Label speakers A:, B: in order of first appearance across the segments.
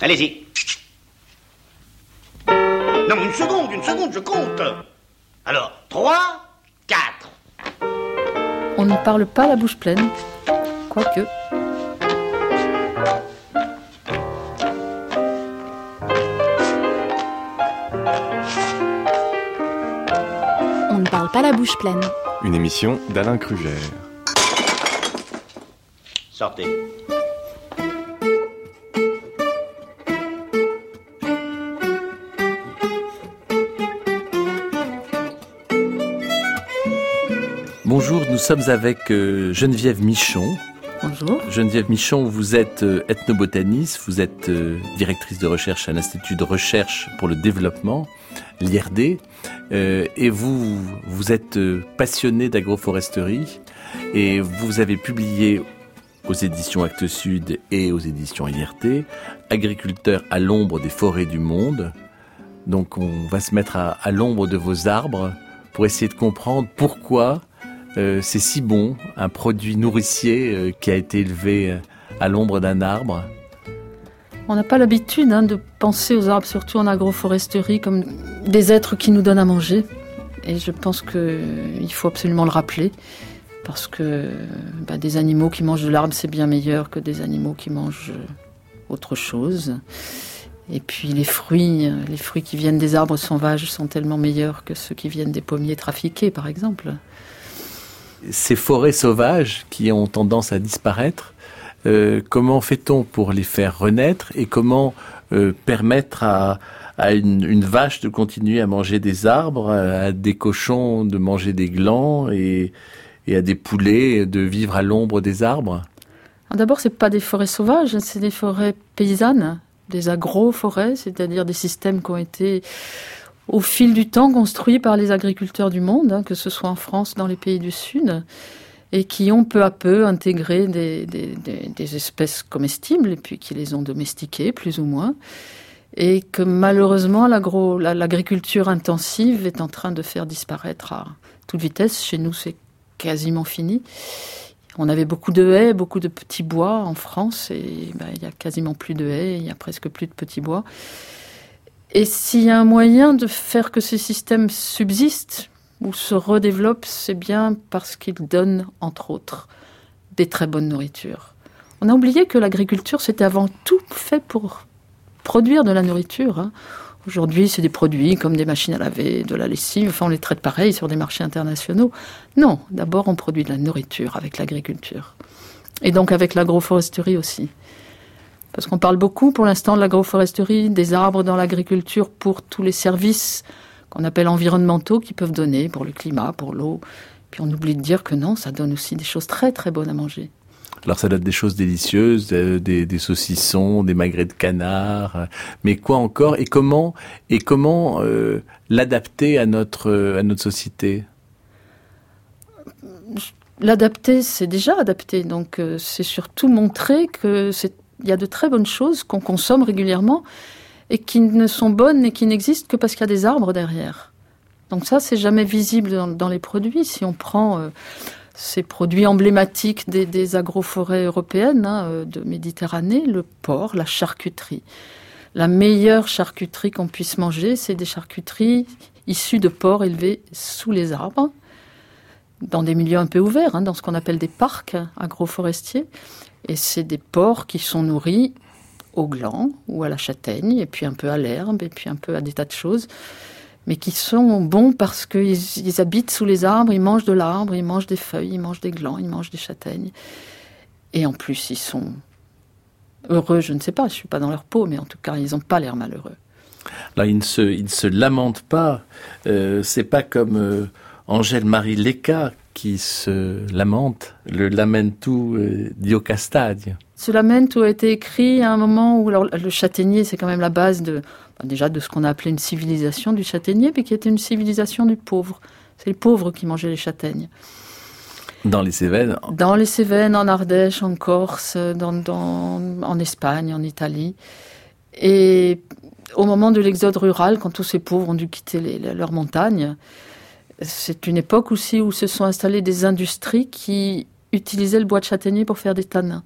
A: Allez-y. Non, une seconde, une seconde, je compte. Alors, 3, 4.
B: On ne parle pas la bouche pleine, quoique.
C: On ne parle pas la bouche pleine.
D: Une émission d'Alain Kruger.
A: Sortez.
E: Nous sommes avec euh, Geneviève Michon.
B: Bonjour.
E: Geneviève Michon, vous êtes euh, ethnobotaniste, vous êtes euh, directrice de recherche à l'Institut de recherche pour le développement, l'IRD, et vous, vous êtes passionnée d'agroforesterie, et vous avez publié aux éditions Actes Sud et aux éditions IRT, Agriculteur à l'ombre des forêts du monde. Donc on va se mettre à, à l'ombre de vos arbres pour essayer de comprendre pourquoi euh, c'est si bon, un produit nourricier euh, qui a été élevé euh, à l'ombre d'un arbre.
B: On n'a pas l'habitude hein, de penser aux arbres, surtout en agroforesterie, comme des êtres qui nous donnent à manger. Et je pense qu'il faut absolument le rappeler, parce que bah, des animaux qui mangent de l'arbre, c'est bien meilleur que des animaux qui mangent autre chose. Et puis les fruits, les fruits qui viennent des arbres sauvages sont tellement meilleurs que ceux qui viennent des pommiers trafiqués, par exemple.
E: Ces forêts sauvages qui ont tendance à disparaître, euh, comment fait-on pour les faire renaître et comment euh, permettre à, une, vache de continuer à manger des arbres, à des cochons de manger des glands et, à des poulets de vivre à l'ombre des arbres?
B: D'abord, c'est pas des forêts sauvages, c'est des forêts paysannes, des agroforêts, c'est-à-dire des systèmes qui ont été au fil du temps construits par les agriculteurs du monde, hein, que ce soit en France, dans les pays du Sud, et qui ont peu à peu intégré des, espèces comestibles et puis qui les ont domestiquées, plus ou moins. Et que malheureusement, l'agriculture intensive est en train de faire disparaître à toute vitesse. Chez nous, c'est quasiment fini. On avait beaucoup de haies, beaucoup de petits bois en France, et ben, il y a quasiment plus de haies, il y a presque plus de petits bois. Et s'il y a un moyen de faire que ces systèmes subsistent ou se redéveloppent, c'est bien parce qu'ils donnent, entre autres, des très bonnes nourritures. On a oublié que l'agriculture, c'était avant tout fait pour produire de la nourriture. hein. Aujourd'hui, c'est des produits comme des machines à laver, de la lessive, enfin on les traite pareil sur des marchés internationaux. Non, d'abord on produit de la nourriture avec l'agriculture. Et donc avec l'agroforesterie aussi. Parce qu'on parle beaucoup pour l'instant de l'agroforesterie, des arbres dans l'agriculture pour tous les services qu'on appelle environnementaux qu'ils peuvent donner pour le climat, pour l'eau. Puis on oublie de dire que non, ça donne aussi des choses très très bonnes à manger.
E: Alors ça donne des choses délicieuses, euh, des, des saucissons, des magrets de canard, euh, mais quoi encore Et comment et comment euh, l'adapter à notre euh, à notre société?
B: L'adapter, c'est déjà adapté. Donc, c'est surtout montrer que c'est, il y a de très bonnes choses qu'on consomme régulièrement et qui ne sont bonnes et qui n'existent que parce qu'il y a des arbres derrière. Donc ça, c'est jamais visible dans, les produits. Si on prend euh, ces produits emblématiques des, des agroforêts européennes hein, euh, de Méditerranée, le porc, la charcuterie. La meilleure charcuterie qu'on puisse manger, c'est des charcuteries issues de porcs élevés sous les arbres dans des milieux un peu ouverts, hein, dans ce qu'on appelle des parcs agroforestiers. Et c'est des porcs qui sont nourris au gland ou à la châtaigne, et puis un peu à l'herbe, et puis un peu à des tas de choses, mais qui sont bons parce qu'ils ils habitent sous les arbres, ils mangent de l'arbre, ils mangent des feuilles, ils mangent des glands, ils mangent des châtaignes. Et en plus, ils sont heureux, je ne sais pas, je suis pas dans leur peau, mais en tout cas, ils n'ont pas l'air malheureux.
E: Là, il ne se il ne se lamente pas. Euh, c'est pas comme euh, Angèle Marie Leca qui se lamente, le lamentu euh.
B: Ce lamento a été écrit à un moment où alors, le châtaignier, c'est quand même la base de, bah, déjà de ce qu'on a appelé une civilisation du châtaignier, mais qui était une civilisation du pauvre. C'est les pauvres qui mangeaient les châtaignes.
E: Dans les Cévennes,
B: Dans les Cévennes, en Ardèche, en Corse, dans, dans- en Espagne, en Italie. Et au moment de l'exode rural, quand tous ces pauvres ont dû quitter les- les- leurs montagnes, c'est une époque aussi où se sont installées des industries qui utilisaient le bois de châtaignier pour faire des tanins.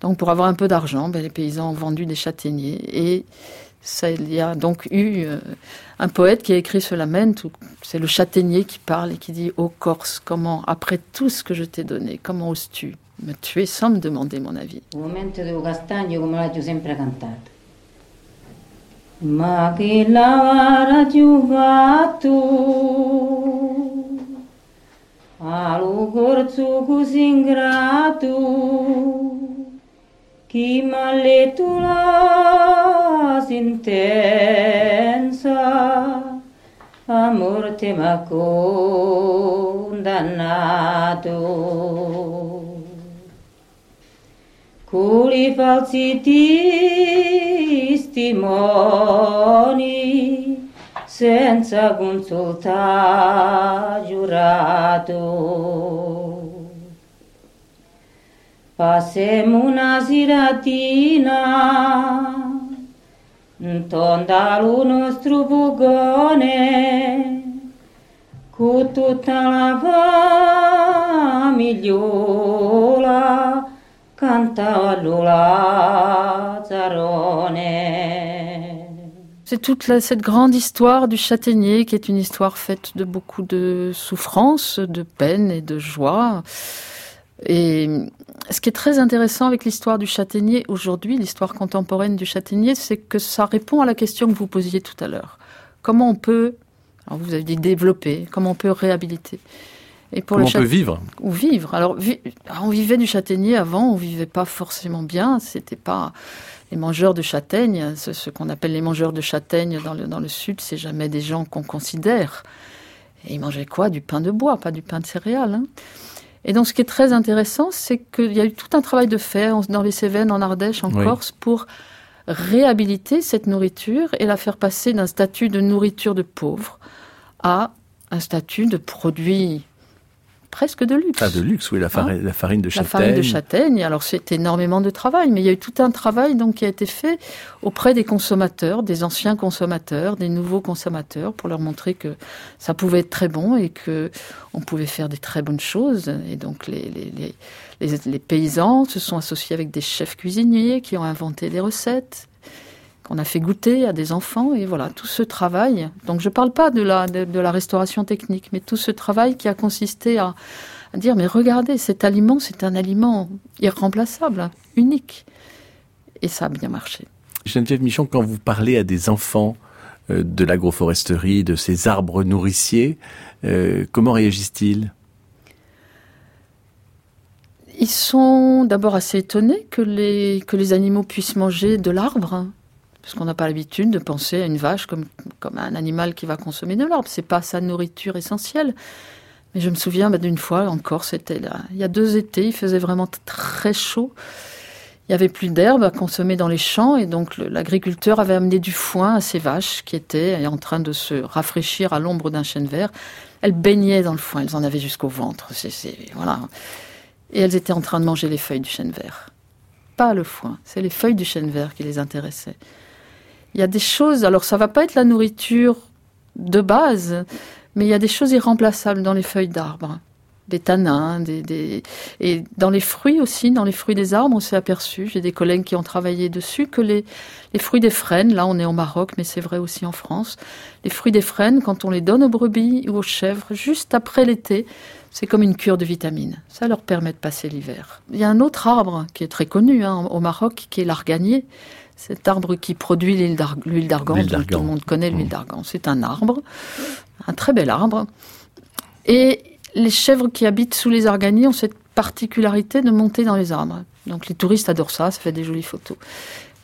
B: Donc pour avoir un peu d'argent, ben, les paysans ont vendu des châtaigniers et ça, il y a donc eu euh, un poète qui a écrit ce lamento. C'est le châtaignier qui parle et qui dit Ô Corse, comment, après tout ce que je t'ai donné, comment oses-tu me tuer sans me demander mon avis?
F: L'ho sempre cantato. Ma che l'avara giocato allo corso così ingrato chi m'ha letto la sentenza a morte m'ha condannato con i falsi testimoni senza consultare giurato. Passemo una seratina, tonda lo nostro bugone, con tutta la famigliola.
B: C'est toute cette grande histoire du châtaignier qui est une histoire faite de beaucoup de souffrance, de peine et de joie. Et ce qui est très intéressant avec l'histoire du châtaignier aujourd'hui, l'histoire contemporaine du châtaignier, c'est que ça répond à la question que vous posiez tout à l'heure. Comment on peut, vous avez dit développer, comment on peut réhabiliter Et pour
E: Comment
B: le
E: on peut vivre
B: ou vivre. Alors, vi- on vivait du châtaignier avant, on vivait pas forcément bien. C'était pas les mangeurs de châtaignes, ce, ce qu'on appelle les mangeurs de châtaignes dans le, dans le sud, c'est jamais des gens qu'on considère. Et ils mangeaient quoi? Du pain de bois, pas du pain de céréales. hein. Et donc, ce qui est très intéressant, c'est qu'il y a eu tout un travail de fait dans les Cévennes, en Ardèche, en
E: Oui.
B: Corse, pour réhabiliter cette nourriture et la faire passer d'un statut de nourriture de pauvre à un statut de produit presque de luxe.
E: Ah, de luxe, oui, la, farine, la farine de
B: La
E: châtaigne.
B: farine de châtaigne, alors c'est énormément de travail, mais il y a eu tout un travail donc qui a été fait auprès des consommateurs, des anciens consommateurs, des nouveaux consommateurs, pour leur montrer que ça pouvait être très bon et que on pouvait faire des très bonnes choses. Et donc les, les, les, les, les paysans se sont associés avec des chefs cuisiniers qui ont inventé des recettes qu'on a fait goûter à des enfants et voilà tout ce travail. Donc je parle pas de la de, de la restauration technique, mais tout ce travail qui a consisté à, à dire mais regardez cet aliment c'est un aliment irremplaçable, unique et ça a bien marché.
E: Geneviève Michon, quand vous parlez à des enfants euh, de l'agroforesterie, de ces arbres nourriciers, euh, comment réagissent-ils?
B: Ils sont d'abord assez étonnés que les que les animaux puissent manger de l'arbre. Parce qu'on n'a pas l'habitude de penser à une vache comme, comme un animal qui va consommer de l'arbre. C'est pas sa nourriture essentielle. Mais je me souviens bah, d'une fois encore, c'était il y a deux étés, il faisait vraiment très chaud. Il y avait plus d'herbe à consommer dans les champs et donc l'agriculteur avait amené du foin à ses vaches qui étaient en train de se rafraîchir à l'ombre d'un chêne vert. Elles baignaient dans le foin, elles en avaient jusqu'au ventre. Et elles étaient en train de manger les feuilles du chêne vert. Pas le foin, c'est les feuilles du chêne vert qui les intéressaient. Il y a des choses, alors ça va pas être la nourriture de base, mais il y a des choses irremplaçables dans les feuilles d'arbres. Des tanins, des, et dans les fruits aussi, dans les fruits des arbres, on s'est aperçu, j'ai des collègues qui ont travaillé dessus, que les, les fruits des frênes, là on est au Maroc, mais c'est vrai aussi en France, les fruits des frênes, quand on les donne aux brebis ou aux chèvres, juste après l'été, c'est comme une cure de vitamines. Ça leur permet de passer l'hiver. Il y a un autre arbre qui est très connu hein, au Maroc, qui est l'arganier. Cet arbre qui produit l'huile d'ar- l'huile d'argan, tout, le monde connaît l'huile
E: Mmh.
B: d'argan. C'est un arbre, un très bel arbre. Et les chèvres qui habitent sous les arganiers ont cette particularité de monter dans les arbres. Donc les touristes adorent ça, ça fait des jolies photos.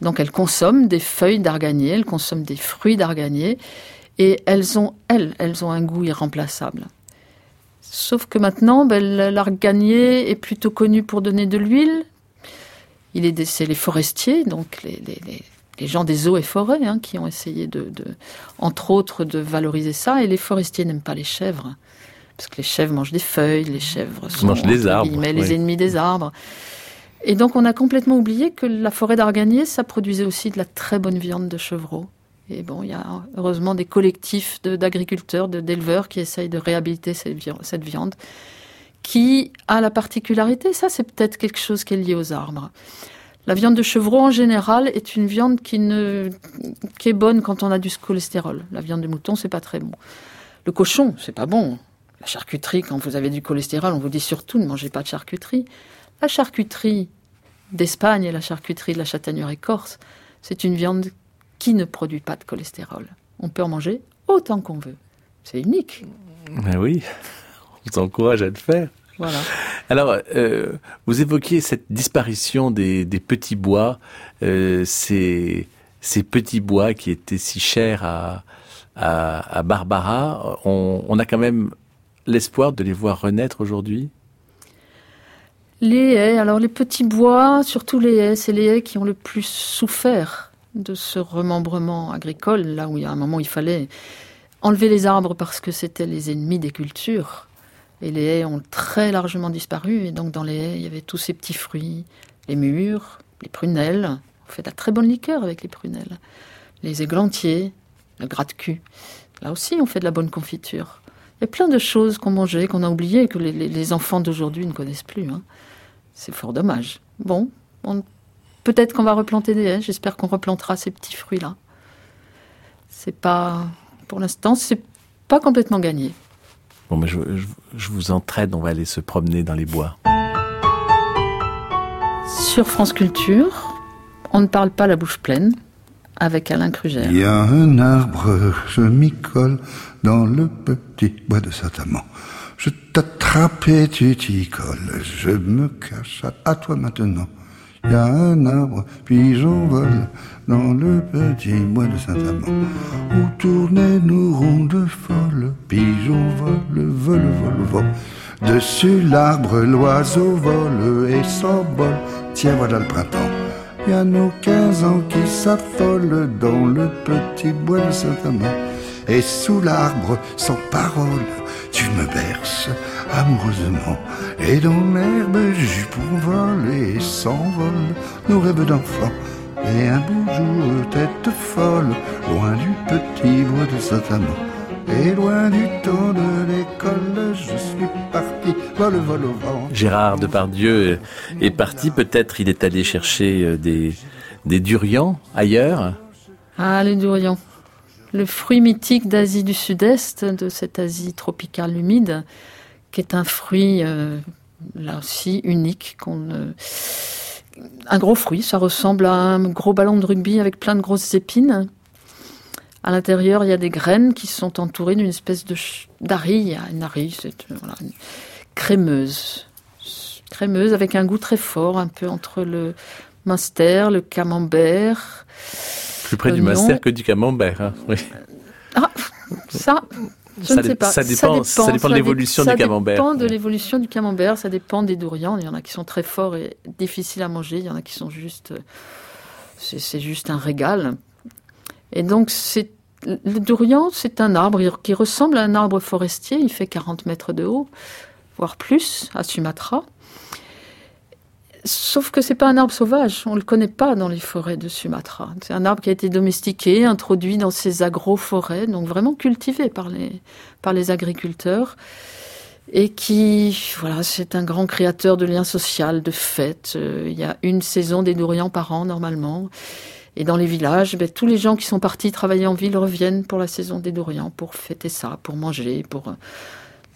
B: Donc elles consomment des feuilles d'arganier, elles consomment des fruits d'arganier, et elles ont, elles, elles ont un goût irremplaçable. Sauf que maintenant, ben, l'arganier est plutôt connu pour donner de l'huile. Il est, c'est les forestiers, donc les, les, les, les gens des eaux et forêts, hein, qui ont essayé de, de, entre autres, de valoriser ça. Et les forestiers n'aiment pas les chèvres, parce que les chèvres mangent des feuilles, les chèvres sont
E: mangent des
B: entre
E: arbres,
B: guillemets, les
E: oui.
B: ennemis des arbres. Et donc, on a complètement oublié que la forêt d'arganier, ça produisait aussi de la très bonne viande de chevreau. Et bon, il y a heureusement des collectifs d'agriculteurs, de- d'éleveurs qui essayent de réhabiliter cette viande, qui a la particularité, ça c'est peut-être quelque chose qui est lié aux arbres. La viande de chevreau en général est une viande qui, ne, est bonne quand on a du cholestérol. La viande de mouton, c'est pas très bon. Le cochon, c'est pas bon. La charcuterie, quand vous avez du cholestérol, on vous dit surtout ne mangez pas de charcuterie. La charcuterie d'Espagne et la charcuterie de la châtaigneraie corse, c'est une viande qui ne produit pas de cholestérol. On peut en manger autant qu'on veut. C'est unique.
E: Ben oui, vous encourage à le faire.
B: Voilà.
E: Alors, euh, vous évoquiez cette disparition des, des petits bois, euh, ces, ces petits bois qui étaient si chers à, à, à Barbara. On, on a quand même l'espoir de les voir renaître aujourd'hui?
B: Les haies, alors les petits bois, surtout les haies, c'est les haies qui ont le plus souffert de ce remembrement agricole, là où il y a un moment où il fallait enlever les arbres parce que c'était les ennemis des cultures. Et les haies ont très largement disparu. Et donc dans les haies, il y avait tous ces petits fruits, les mûres, les prunelles. On fait de la très bonne liqueur avec les prunelles. Les églantiers, le gratte-cul. Là aussi, on fait de la bonne confiture. Il y a plein de choses qu'on mangeait, qu'on a oubliées, que les, enfants d'aujourd'hui ne connaissent plus. hein. C'est fort dommage. Bon, on- peut-être qu'on va replanter des haies. J'espère qu'on replantera ces petits fruits-là. C'est pas, pour l'instant, c'est pas complètement gagné.
E: Bon, mais je, je, je vous entraîne, on va aller se promener dans les bois.
B: Sur France Culture, on ne parle pas la bouche pleine avec Alain Krugère.
G: Il y a un arbre, je m'y colle dans le petit bois de Saint-Amand. Je t'attrape et tu t'y colles, je me cache à, à toi maintenant. Il y a un arbre, puis j'envole dans le petit bois de Saint-Amand. Où tournaient nos rondes folles, pigeons volent, volent, volent, volent. Dessus l'arbre, l'oiseau vole et s'envole. Tiens, voilà le printemps. Il y a nos 15 ans qui s'affolent dans le petit bois de Saint-Amand. Et sous l'arbre, sans parole, tu me berces amoureusement. Et dans l'herbe, jupon vole et s'envole nos rêves d'enfants. Et un beau jour, tête folle, loin du petit bois de Saint-Amand. Et loin du temps de l'école, je suis parti, vol, vol au vent.
E: Gérard Depardieu est parti, peut-être il est allé chercher euh, des, des durians ailleurs?
B: Ah, le durian. Le fruit mythique d'Asie du Sud-Est, de cette Asie tropicale humide, qui est un fruit, euh, là aussi, unique. ne- Un gros fruit, ça ressemble à un gros ballon de rugby avec plein de grosses épines. À l'intérieur, il y a des graines qui sont entourées d'une espèce de d'arille. Une arille, c'est euh, crémeuse. Crémeuse avec un goût très fort, un peu entre le Munster, le camembert.
E: Plus près du
B: Oignon.
E: master que du camembert. hein, oui.
B: Ah, ça, je
E: Ça
B: ne sais pas.
E: ça dépend- ça dépend de l'évolution
B: ça
E: du camembert.
B: dépend de l'évolution du camembert, ça dépend des durians. Il y en a qui sont très forts et difficiles à manger, il y en a qui sont juste. euh, C'est c'est juste un régal. Et donc, c'est. Le durian, c'est un arbre qui ressemble à un arbre forestier. Il fait 40 mètres de haut, voire plus, à Sumatra. Sauf que c'est pas un arbre sauvage. On le connaît pas dans les forêts de Sumatra. C'est un arbre qui a été domestiqué, introduit dans ces agroforêts, donc vraiment cultivé par les, par les agriculteurs. Et qui, voilà, c'est un grand créateur de liens sociaux, de fêtes. Euh, il y a une saison des durians par an, normalement. Et dans les villages, ben, tous les gens qui sont partis travailler en ville reviennent pour la saison des durians, pour fêter ça, pour manger, pour...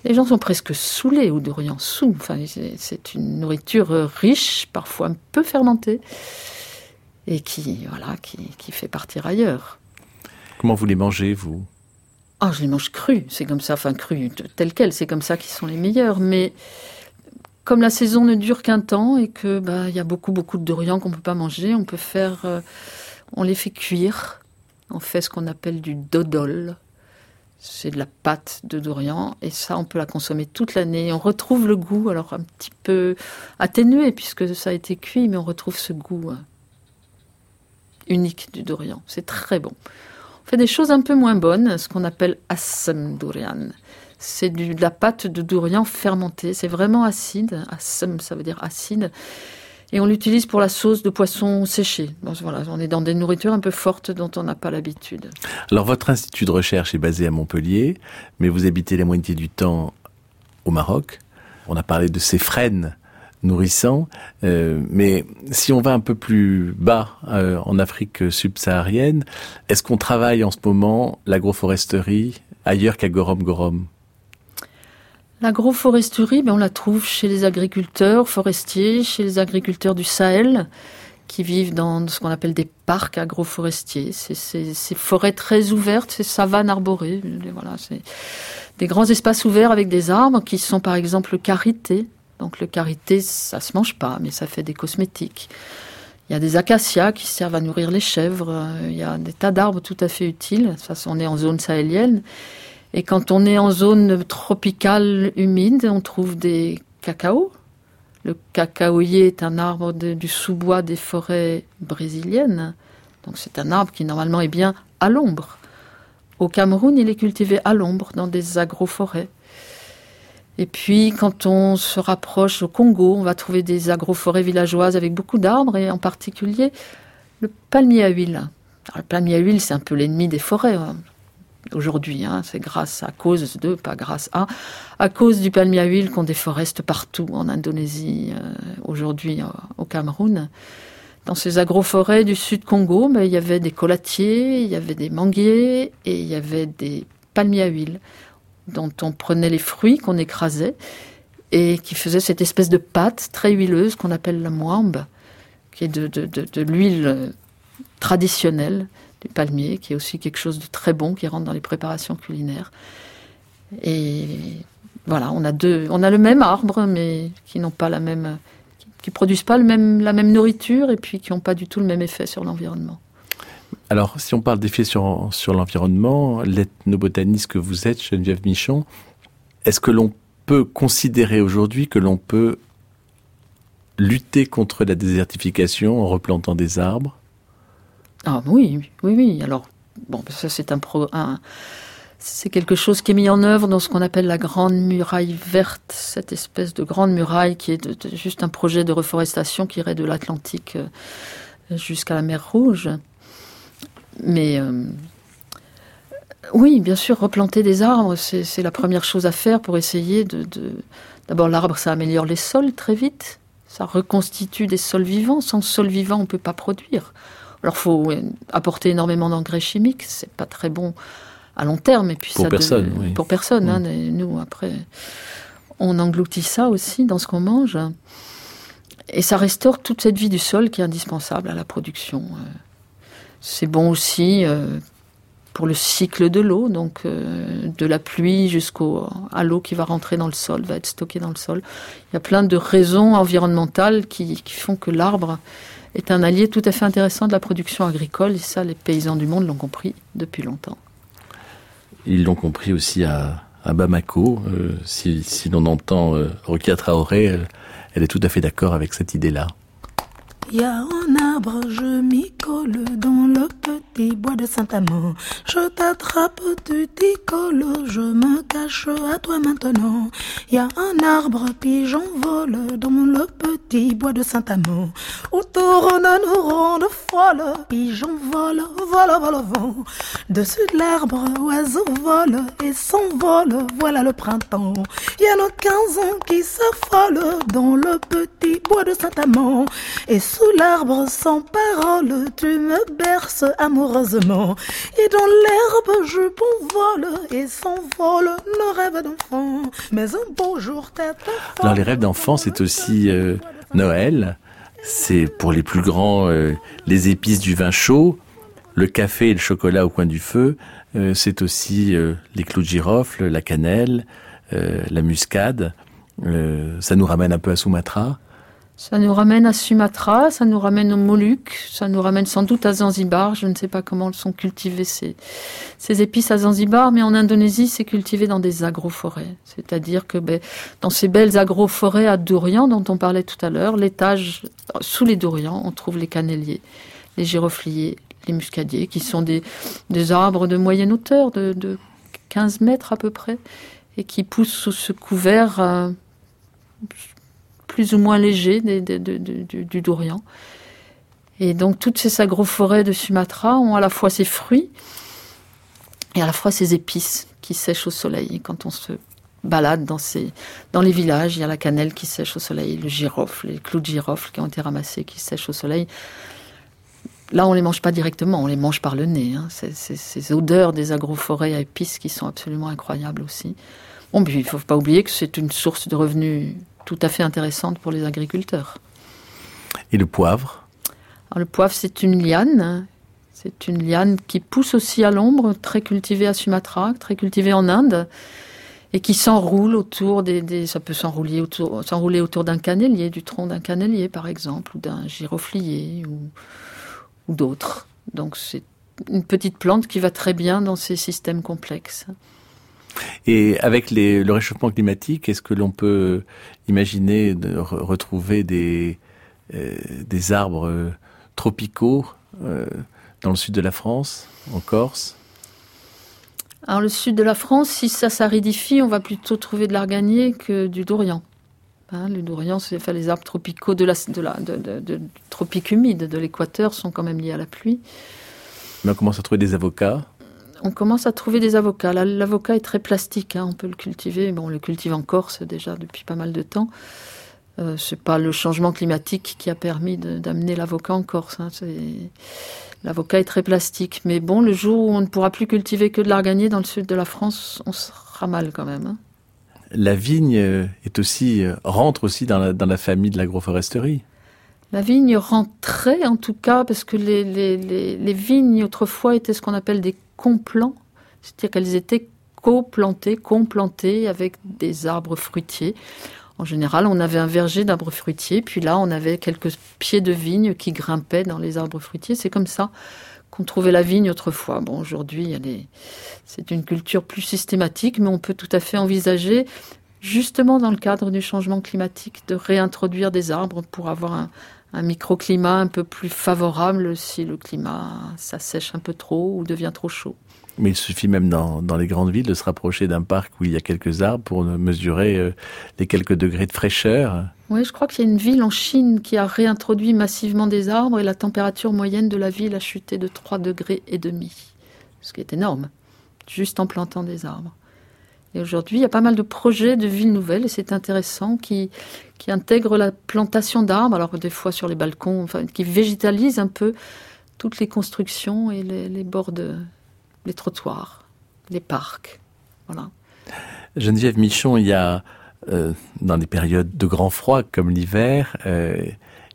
B: Les gens sont presque saoulés aux durians, sous. Enfin, c'est- une nourriture riche, parfois un peu fermentée, et qui, voilà, qui, qui fait partir ailleurs.
E: Comment vous les mangez, vous?
B: Ah, je les mange crus, c'est comme ça, enfin crus, t- tels quels, c'est comme ça qu'ils sont les meilleurs. Mais comme la saison ne dure qu'un temps et que bah il y a beaucoup beaucoup de durians qu'on peut pas manger, on peut faire, euh, on les fait cuire. On fait ce qu'on appelle du dodol. C'est de la pâte de durian et ça on peut la consommer toute l'année. On retrouve le goût, alors un petit peu atténué puisque ça a été cuit, mais on retrouve ce goût euh, unique du durian. C'est très bon. On fait des choses un peu moins bonnes, ce qu'on appelle assam durian. C'est de la pâte de durian fermentée. C'est vraiment acide. Assam, ça veut dire acide. Et on l'utilise pour la sauce de poisson séché. Bon, voilà, on est dans des nourritures un peu fortes dont on n'a pas l'habitude.
E: Alors, votre institut de recherche est basé à Montpellier, mais vous habitez la moitié du temps au Maroc. On a parlé de ces frênes nourrissant. Euh, mais si on va un peu plus bas euh, en Afrique subsaharienne, est-ce qu'on travaille en ce moment l'agroforesterie ailleurs qu'à Gorom Gorom?
B: L'agroforesterie, ben on la trouve chez les agriculteurs forestiers, chez les agriculteurs du Sahel, qui vivent dans ce qu'on appelle des parcs agroforestiers. C'est ces forêts très ouvertes, ces savanes arborées. Voilà, c'est des grands espaces ouverts avec des arbres qui sont par exemple le karité. Donc le karité, ça se mange pas, mais ça fait des cosmétiques. Il y a des acacias qui servent à nourrir les chèvres. Il y a des tas d'arbres tout à fait utiles. Ça, on est en zone sahélienne. Et quand on est en zone tropicale humide, on trouve des cacaos. Le cacaoyer est un arbre du sous-bois des forêts brésiliennes. Donc c'est un arbre qui normalement est bien à l'ombre. Au Cameroun, il est cultivé à l'ombre dans des agroforêts. Et puis, quand on se rapproche au Congo, on va trouver des agroforêts villageoises avec beaucoup d'arbres, et en particulier le palmier à huile. le palmier à huile, c'est un peu l'ennemi des forêts. Hein aujourd'hui. Hein, c'est grâce à cause de, pas grâce à, à cause du palmier à huile qu'on déforeste partout en Indonésie, euh, aujourd'hui euh, au Cameroun. Dans ces agroforêts du sud Congo, ben, il y avait des colatiers, il y avait des manguiers et il y avait des palmiers à huile dont on prenait les fruits qu'on écrasait et qui faisaient cette espèce de pâte très huileuse qu'on appelle la moambe, qui est de, l'huile euh, traditionnelle du palmier, qui est aussi quelque chose de très bon qui rentre dans les préparations culinaires. Et voilà, on a deux, on a le même arbre, mais qui n'ont pas la même, qui, produisent pas le même, la même nourriture et puis qui n'ont pas du tout le même effet sur l'environnement.
E: Alors, si on parle d'effet sur, sur l'environnement, l'ethnobotaniste que vous êtes, Geneviève Michon, est-ce que l'on peut considérer aujourd'hui que l'on peut lutter contre la désertification en replantant des arbres?
B: Ah oui, oui, oui. Alors, bon, ça c'est un, c'est quelque chose qui est mis en œuvre dans ce qu'on appelle la grande muraille verte, cette espèce de grande muraille qui est juste un projet de reforestation qui irait de l'Atlantique euh, jusqu'à la mer Rouge. Mais euh, oui, bien sûr, replanter des arbres, c'est la première chose à faire pour essayer de. D'abord, l'arbre, ça améliore les sols très vite. Ça reconstitue des sols vivants. Sans sol vivant, on ne peut pas produire. Alors, il faut apporter énormément d'engrais chimiques, c'est pas très bon à long terme. Et puis
E: pour personne,
B: Pour personne, hein, nous, après, on engloutit ça aussi dans ce qu'on mange. Et ça restaure toute cette vie du sol qui est indispensable à la production. C'est bon aussi euh, pour le cycle de l'eau, donc euh, de la pluie jusqu'à l'eau qui va rentrer dans le sol, va être stockée dans le sol. Il y a plein de raisons environnementales qui font que l'arbre est un allié tout à fait intéressant de la production agricole, et ça, les paysans du monde l'ont compris depuis longtemps.
E: Ils l'ont compris aussi à, Bamako. Euh, si, l'on entend euh, Rokia Traoré, elle est tout à fait d'accord avec cette idée-là.
H: Y a un arbre, je m'y colle dans le petit bois de Saint-Amand. Je t'attrape, tu t'y colles, je me cache à toi maintenant. Y a un arbre, puis j'envole dans le petit bois de Saint-Amand. Autour folles, puis j'envole, vole, vole, vent. Dessus de l'arbre, oiseau vole et s'envole, voilà le printemps. Y a nos quinze ans qui s'affolent dans le petit bois de Saint-Amand. Et sous l'arbre sans parole, tu me berces amoureusement. Et dans l'herbe, je vole et s'envole nos rêves d'enfant. Mais un beau jour, tête.
E: Alors, les rêves d'enfant, c'est aussi euh, Noël. C'est pour les plus grands euh, les épices du vin chaud, le café et le chocolat au coin du feu. Euh, c'est aussi les clous de girofle, la cannelle, la muscade. ça nous ramène un peu à Sumatra.
B: Ça nous ramène à Sumatra, ça nous ramène aux Moluques, ça nous ramène sans doute à Zanzibar. Je ne sais pas comment sont cultivées ces, ces épices à Zanzibar, mais en Indonésie, c'est cultivé dans des agroforêts. C'est-à-dire que ben, dans ces belles agroforêts à durian dont on parlait tout à l'heure, l'étage, sous les durians, on trouve les canneliers, les girofliers, les muscadiers, qui sont des, arbres de moyenne hauteur, de, de 15 mètres à peu près, et qui poussent sous ce couvert. Euh, plus ou moins léger du, Dorian. Et donc toutes ces agroforêts de Sumatra ont à la fois ces fruits et à la fois ces épices qui sèchent au soleil. Quand on se balade dans, ces, dans les villages. Il y a la cannelle qui sèche au soleil, le girofle, les clous de girofle qui ont été ramassés, qui sèchent au soleil. Là, on les mange pas directement, on les mange par le nez. Hein. C'est- Ces odeurs des agroforêts à épices qui sont absolument incroyables aussi. Bon, puis il faut pas oublier que c'est une source de revenus tout à fait intéressante pour les agriculteurs.
E: Et le poivre?
B: Alors, le poivre, c'est une liane. hein. C'est une liane qui pousse aussi à l'ombre, très cultivée à Sumatra, très cultivée en Inde, et qui s'enroule autour des, des- ça peut s'enrouler autour, s'enrouler autour d'un cannelier, du tronc d'un cannelier par exemple, ou d'un giroflier, ou, ou d'autres. Donc c'est une petite plante qui va très bien dans ces systèmes complexes.
E: Et avec les- le réchauffement climatique, est-ce que l'on peut imaginer de re- retrouver des, euh, des arbres euh, tropicaux euh, dans le sud de la France, en Corse?
B: Alors le sud de la France, si ça s'aridifie, on va plutôt trouver de l'arganier que du dorian. Hein, le dorian, c'est enfin, les arbres tropicaux de la, de la de, de- de- tropique humide de l'équateur sont quand même liés à la pluie.
E: Mais on commence à trouver des avocats.
B: On commence à trouver des avocats. L'avocat est très plastique, hein, on peut le cultiver. Bon, on le cultive en Corse déjà depuis pas mal de temps. Euh, c'est pas le changement climatique qui a permis d'amener l'avocat en Corse. hein, L'avocat est très plastique. Mais bon, le jour où on ne pourra plus cultiver que de l'arganier dans le sud de la France, on sera mal quand même. hein.
E: La vigne euh, est aussi euh, rentre aussi dans la, dans la famille de l'agroforesterie.
B: La vigne rentrait en tout cas parce que les, les, les, les vignes autrefois étaient ce qu'on appelle des c'est-à-dire qu'elles étaient coplantées, complantées avec des arbres fruitiers. En général, on avait un verger d'arbres fruitiers, puis là, on avait quelques pieds de vigne qui grimpaient dans les arbres fruitiers. C'est comme ça qu'on trouvait la vigne autrefois. Bon, aujourd'hui, c'est une culture plus systématique, mais on peut tout à fait envisager, justement dans le cadre du changement climatique, de réintroduire des arbres pour avoir un, un microclimat un peu plus favorable si le climat s'assèche un peu trop ou devient trop chaud.
E: Mais il suffit même dans, dans les grandes villes de se rapprocher d'un parc où il y a quelques arbres pour mesurer euh, les quelques degrés de fraîcheur.
B: Oui, je crois qu'il y a une ville en Chine qui a réintroduit massivement des arbres et la température moyenne de la ville a chuté de 3 degrés et demi, ce qui est énorme, juste en plantant des arbres. Et aujourd'hui, il y a pas mal de projets de villes nouvelles et c'est intéressant qui, qui intègrent la plantation d'arbres, alors des fois sur les balcons, enfin, qui végétalisent un peu toutes les constructions et les, bords de, les trottoirs, les parcs. Voilà.
E: Geneviève Michon, il y a euh, dans des périodes de grand froid comme l'hiver, euh,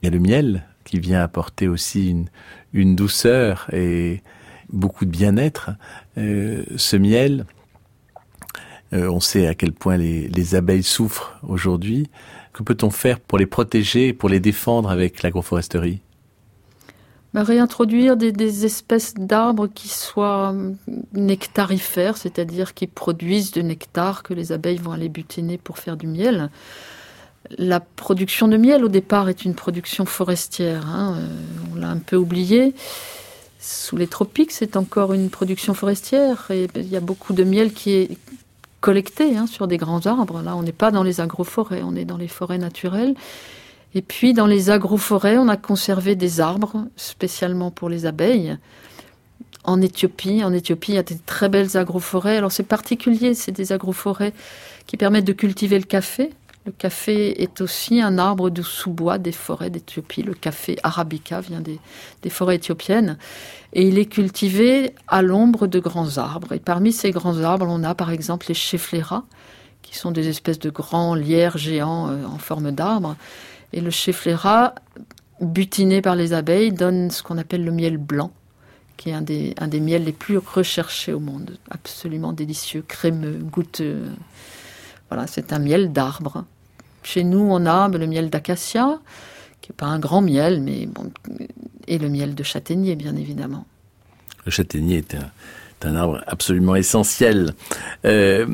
E: il y a le miel qui vient apporter aussi une, une douceur et beaucoup de bien-être. Euh, ce miel, euh, on sait à quel point les, les abeilles souffrent aujourd'hui. Que peut-on faire pour les protéger, pour les défendre avec l'agroforesterie?
B: Bah, réintroduire des, espèces d'arbres qui soient hum, nectarifères, c'est-à-dire qui produisent du nectar que les abeilles vont aller butiner pour faire du miel. La production de miel, au départ, est une production forestière. hein, euh, on l'a un peu oublié. Sous les tropiques, c'est encore une production forestière. Il y a beaucoup de miel qui est collecté hein, sur des grands arbres. Là, on n'est pas dans les agroforêts, on est dans les forêts naturelles. Et puis, dans les agroforêts, on a conservé des arbres spécialement pour les abeilles. En Éthiopie, en Éthiopie, il y a des très belles agroforêts. Alors, c'est particulier, c'est des agroforêts qui permettent de cultiver le café. Le café est aussi un arbre de sous-bois des forêts d'Éthiopie. Le café arabica vient des, forêts éthiopiennes. Et il est cultivé à l'ombre de grands arbres. Et parmi ces grands arbres, on a par exemple les chefleras, qui sont des espèces de grands lierres géants euh, en forme d'arbre. Et le cheflera, butiné par les abeilles, donne ce qu'on appelle le miel blanc, qui est un des, un des miels les plus recherchés au monde. Absolument délicieux, crémeux, goûteux. Voilà, c'est un miel d'arbre. Chez nous, on a le miel d'acacia, qui n'est pas un grand miel, mais et le miel de châtaignier, bien évidemment.
E: Le châtaignier est un, arbre absolument essentiel. Euh,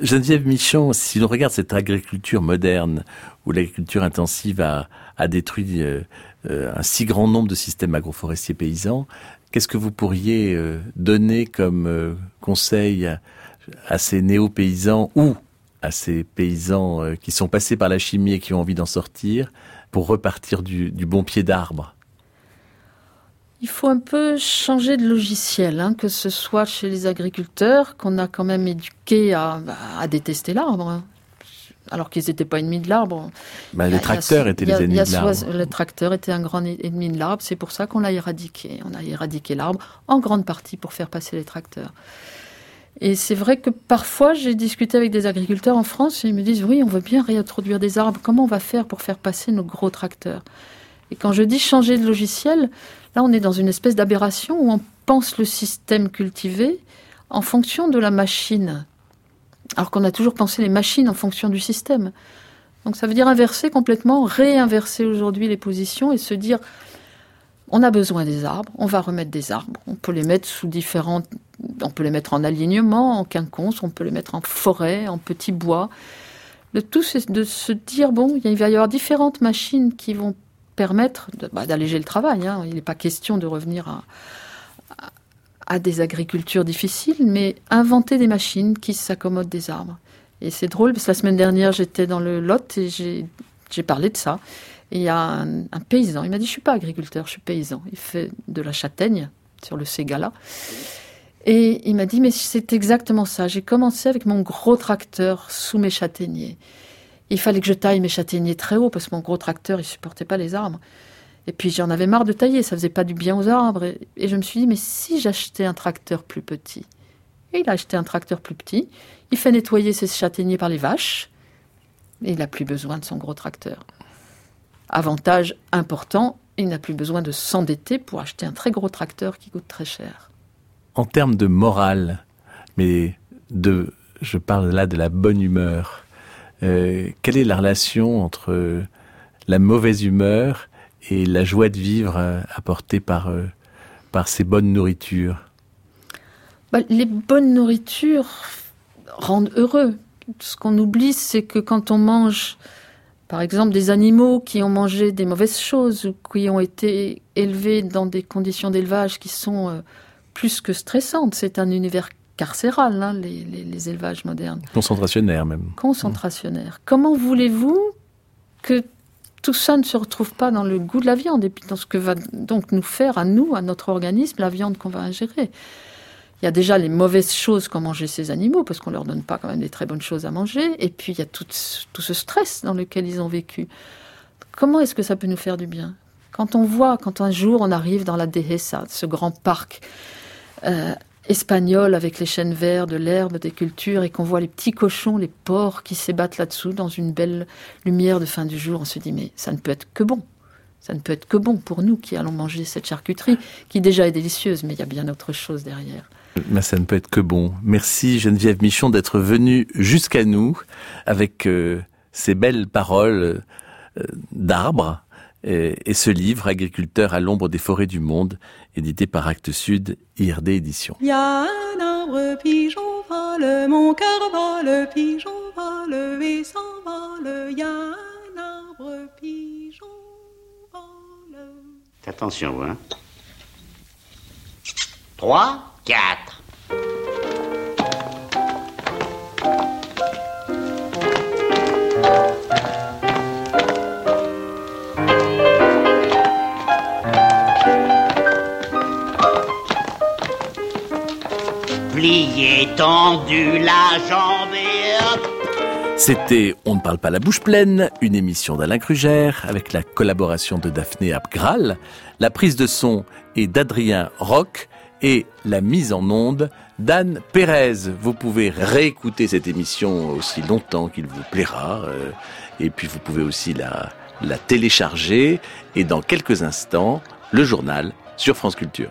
E: Geneviève Michon, si l'on regarde cette agriculture moderne, où l'agriculture intensive a, détruit euh, euh, un si grand nombre de systèmes agroforestiers paysans, qu'est-ce que vous pourriez donner comme conseil à, ces néo-paysans à ces paysans euh, qui sont passés par la chimie et qui ont envie d'en sortir pour repartir du, du bon pied d'arbre
B: Il faut un peu changer de logiciel, hein, que ce soit chez les agriculteurs, qu'on a quand même éduqués à, à détester l'arbre, hein. alors qu'ils n'étaient pas ennemis de l'arbre.
E: Bah, les tracteurs étaient les ennemis de l'arbre.
B: Le tracteur était un grand ennemi de l'arbre, c'est pour ça qu'on l'a éradiqué. On a éradiqué l'arbre en grande partie pour faire passer les tracteurs. Et c'est vrai que parfois, j'ai discuté avec des agriculteurs en France et ils me disent oui, on veut bien réintroduire des arbres. Comment on va faire pour faire passer nos gros tracteurs? Et quand je dis changer de logiciel, là, on est dans une espèce d'aberration où on pense le système cultivé en fonction de la machine, alors qu'on a toujours pensé les machines en fonction du système. Donc ça veut dire inverser complètement, réinverser aujourd'hui les positions et se dire on a besoin des arbres, on va remettre des arbres. On peut les mettre sous différentes. On peut les mettre en alignement, en quinconce, on peut les mettre en forêt, en petits bois. Le tout, c'est de se dire bon, il va y avoir différentes machines qui vont permettre bah, d'alléger le travail. Hein. Il n'est pas question de revenir à, à, des agricultures difficiles, mais inventer des machines qui s'accommodent des arbres. Et c'est drôle parce que la semaine dernière, j'étais dans le Lot et j'ai parlé de ça. Et il y a un, paysan, il m'a dit, je suis pas agriculteur, je suis paysan. Il fait de la châtaigne sur le Ségala. Et il m'a dit, mais c'est exactement ça. J'ai commencé avec mon gros tracteur sous mes châtaigniers. Il fallait que je taille mes châtaigniers très haut parce que mon gros tracteur, il supportait pas les arbres. Et puis j'en avais marre de tailler, ça faisait pas du bien aux arbres. Et, je me suis dit, mais si j'achetais un tracteur plus petit? Et il a acheté un tracteur plus petit. Il fait nettoyer ses châtaigniers par les vaches. Et il n'a plus besoin de son gros tracteur. Avantage important, il n'a plus besoin de s'endetter pour acheter un très gros tracteur qui coûte très cher.
E: En termes de morale, mais de, je parle là de la bonne humeur, euh, quelle est la relation entre la mauvaise humeur et la joie de vivre euh, apportée par, euh, par ces bonnes nourritures?
B: Bah, Les bonnes nourritures rendent heureux. Ce qu'on oublie, c'est que quand on mange par exemple, des animaux qui ont mangé des mauvaises choses ou qui ont été élevés dans des conditions d'élevage qui sont euh, plus que stressantes. C'est un univers carcéral, hein, les, élevages modernes.
E: Concentrationnaire même.
B: Concentrationnaire. Comment voulez-vous que tout ça ne se retrouve pas dans le goût de la viande et puis dans ce que va donc nous faire à nous, à notre organisme, la viande qu'on va ingérer? Il y a déjà les mauvaises choses qu'ont mangé ces animaux, parce qu'on leur donne pas quand même des très bonnes choses à manger, et puis il y a tout, tout ce stress dans lequel ils ont vécu. Comment est-ce que ça peut nous faire du bien? Quand on voit, quand un jour on arrive dans la Dehesa, ce grand parc euh, espagnol avec les chênes verts, de l'herbe, des cultures, et qu'on voit les petits cochons, les porcs qui s'ébattent là-dessous dans une belle lumière de fin du jour, on se dit mais ça ne peut être que bon. Ça ne peut être que bon pour nous qui allons manger cette charcuterie, qui déjà est délicieuse, mais il y a bien autre chose derrière.
E: Mais ça ne peut être que bon. Merci Geneviève Michon d'être venue jusqu'à nous avec euh, ces belles paroles euh, d'arbres et, ce livre Agriculteur à l'ombre des forêts du monde, édité par Actes Sud, IRD Édition.
I: Il y a un arbre pigeon vole, mon cœur vole, pigeon vole et s'envole. Il y a un arbre pigeon vole.
A: Attention, hein. 3, 4. Plié, tendu, la jambe
E: C'était On ne parle pas la bouche pleine, une émission d'Alain Crugère avec la collaboration de Daphné Abgral. La prise de son est d'Adrien Roch et la mise en onde d'Anne Pérez. Vous pouvez réécouter cette émission aussi longtemps qu'il vous plaira. Euh, et puis vous pouvez aussi la, télécharger. Et dans quelques instants, le journal sur France Culture.